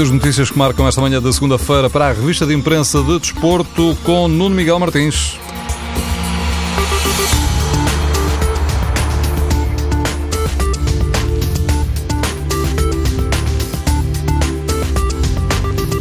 das notícias que marcam esta manhã da segunda-feira para a revista de imprensa de desporto com Nuno Miguel Martins.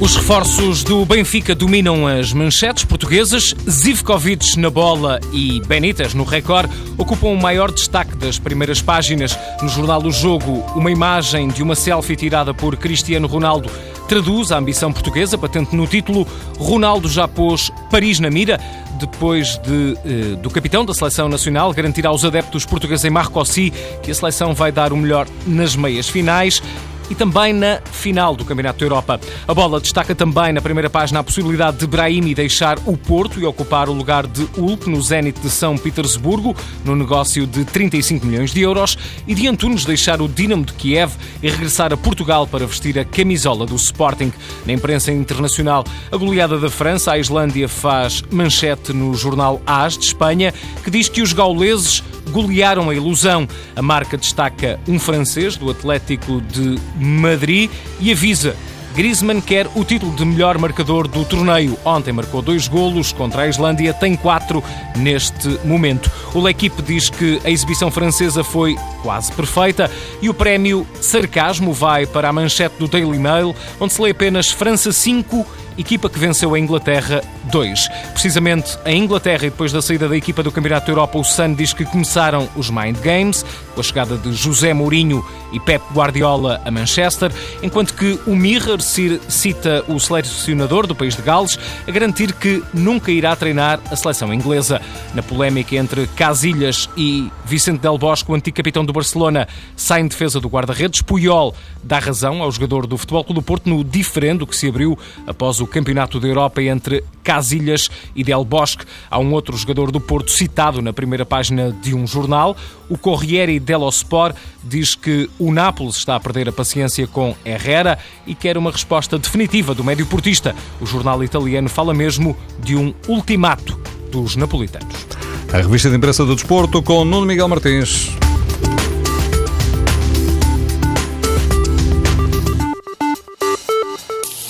Os reforços do Benfica dominam as manchetes portuguesas. Zivkovic na bola e Benítez no recorde ocupam o maior destaque das primeiras páginas. No jornal O Jogo, uma imagem de uma selfie tirada por Cristiano Ronaldo traduz a ambição portuguesa, patente no título. Ronaldo já pôs Paris na mira, depois de, eh, do capitão da seleção nacional garantir aos adeptos portugueses em Marcoussis que a seleção vai dar o melhor nas meias finais e também na final do Campeonato da Europa. A bola destaca também na primeira página a possibilidade de Brahimi deixar o Porto e ocupar o lugar de Ulp no Zenit de São Petersburgo, no negócio de 35 milhões de euros, e de Antunes deixar o Dinamo de Kiev e regressar a Portugal para vestir a camisola do Sporting. Na imprensa internacional, a goleada da França, a Islândia faz manchete no jornal AS de Espanha, que diz que os gauleses golearam a ilusão. A marca destaca um francês do Atlético de Madrid e avisa Griezmann quer o título de melhor marcador do torneio. Ontem marcou dois golos contra a Islândia, tem quatro neste momento. O L'Equipe diz que a exibição francesa foi quase perfeita e o prémio Sarcasmo vai para a manchete do Daily Mail, onde se lê apenas França 5 equipa que venceu a Inglaterra 2. Precisamente a Inglaterra, e depois da saída da equipa do Campeonato da Europa, o Sun diz que começaram os Mind Games, com a chegada de José Mourinho e Pep Guardiola a Manchester, enquanto que o Mirror cita o selecionador do país de Gales a garantir que nunca irá treinar a seleção inglesa. Na polémica entre Casilhas e Vicente Del Bosque, o antigo capitão do Barcelona, sai em defesa do guarda-redes. Puyol dá razão ao jogador do Futebol Clube do Porto no diferendo que se abriu após o Campeonato da Europa entre Casilhas e Del Bosque. Há um outro jogador do Porto citado na primeira página de um jornal. O Corriere dello Sport diz que o Nápoles está a perder a paciência com Herrera e quer uma resposta definitiva do médio portista. O jornal italiano fala mesmo de um ultimato dos napolitanos. A revista de imprensa do desporto com Nuno Miguel Martins.